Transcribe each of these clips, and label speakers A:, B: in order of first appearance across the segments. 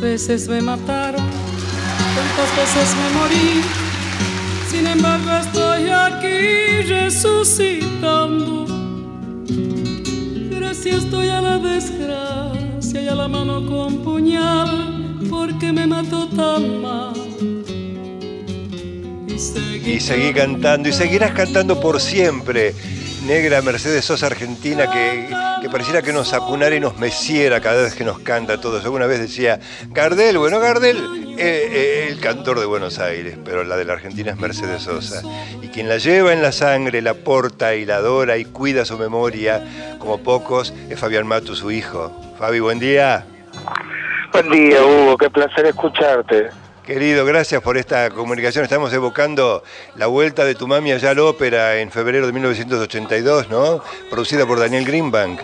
A: Veces me mataron, tantas veces me morí. Sin embargo estoy aquí resucitando. Gracias estoy a la desgracia y a la mano con puñal, porque me mató tan mal.
B: Y seguí cantando y seguirás cantando por siempre negra Mercedes Sosa Argentina que, pareciera que nos acunara y nos meciera cada vez que nos canta todos. Alguna vez decía, Gardel, bueno, Gardel, eh, eh, el cantor de Buenos Aires, pero la de la Argentina es Mercedes Sosa. Y quien la lleva en la sangre, la porta y la adora y cuida su memoria, como pocos, es Fabián Matu, su hijo. Fabi, buen día.
C: Buen día, Hugo, qué placer escucharte.
B: Querido, gracias por esta comunicación. Estamos evocando la vuelta de tu mami allá a la ópera en febrero de 1982, ¿no? Producida por Daniel Greenbank.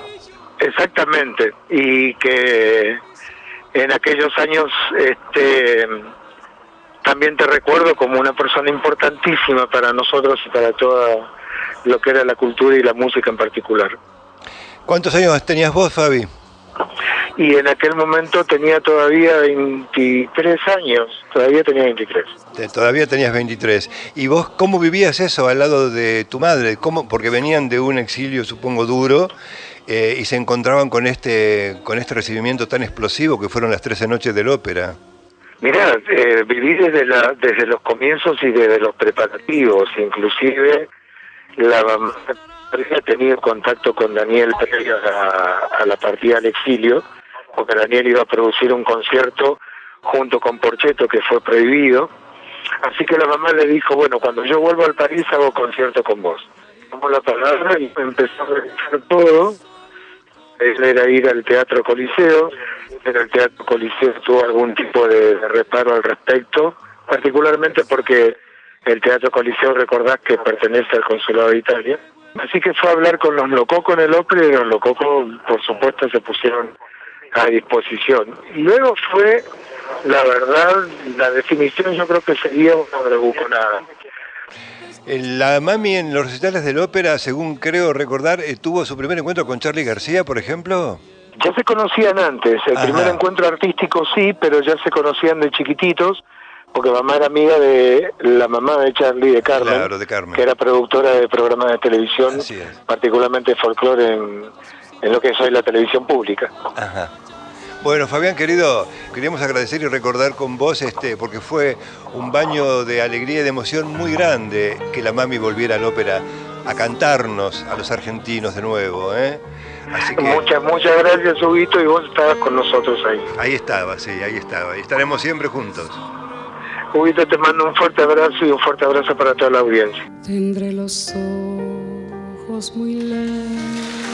C: Exactamente, y que en aquellos años este, también te recuerdo como una persona importantísima para nosotros y para toda lo que era la cultura y la música en particular.
B: ¿Cuántos años tenías vos, Fabi?
C: Y en aquel momento tenía todavía 23 años, todavía tenía 23.
B: Todavía tenías 23. ¿Y vos cómo vivías eso al lado de tu madre? ¿Cómo? Porque venían de un exilio, supongo, duro. Eh, y se encontraban con este, con este recibimiento tan explosivo que fueron las 13 noches del ópera.
C: Mirá, eh, viví desde, la, desde los comienzos y desde los preparativos, inclusive la mamá había tenido contacto con Daniel previo a, la partida al exilio, porque Daniel iba a producir un concierto junto con Porcheto que fue prohibido. Así que la mamá le dijo, bueno, cuando yo vuelvo al París hago concierto con vos. Tomó la palabra y empezó a realizar todo. Él era ir al Teatro Coliseo, en el Teatro Coliseo tuvo algún tipo de, reparo al respecto, particularmente porque el Teatro Coliseo, recordás que pertenece al Consulado de Italia. Así que fue a hablar con los lococos en el ópera y los lococos, por supuesto, se pusieron a disposición. Luego fue, la verdad, la definición yo creo que sería una bravuconada.
B: La mami en los recitales del ópera, según creo recordar, eh, tuvo su primer encuentro con Charlie García, por ejemplo.
C: Ya se conocían antes, el primer encuentro artístico sí, pero ya se conocían de chiquititos porque mamá era amiga de la mamá de Charlie de Carmen, que era productora de programas de televisión, particularmente folclore en, en, lo que es hoy la televisión pública.
B: Ajá. Bueno, Fabián, querido, queríamos agradecer y recordar con vos, este, porque fue un baño de alegría y de emoción muy grande que la mami volviera a la ópera a cantarnos a los argentinos de nuevo. ¿eh?
C: Muchas, muchas gracias, Huguito, y vos estabas con nosotros ahí.
B: Ahí estaba, sí, ahí estaba. Y estaremos siempre juntos.
C: Huguito, te mando un fuerte abrazo y un fuerte abrazo para toda la audiencia.
A: Tendré los ojos muy lejos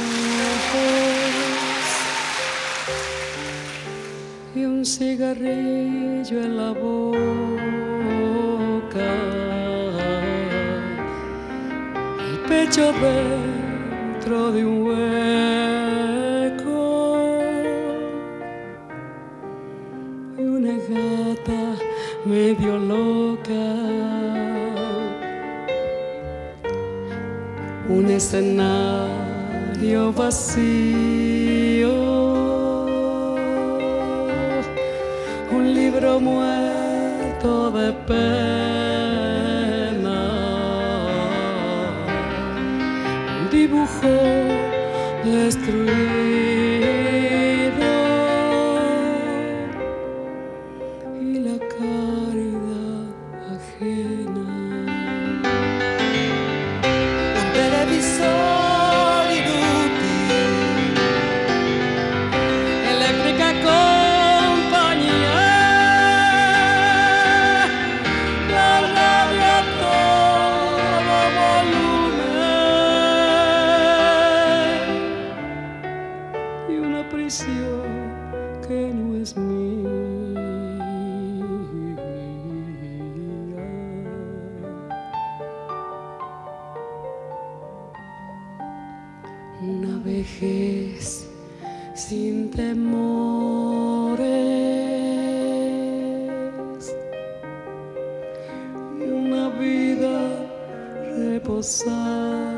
A: y un cigarrillo en la boca. El pecho dentro de un hueco y una gata medio loca. Un escenario vacío, un libro muerto de pena, un dibujo destruido. Ventanas muy agitadas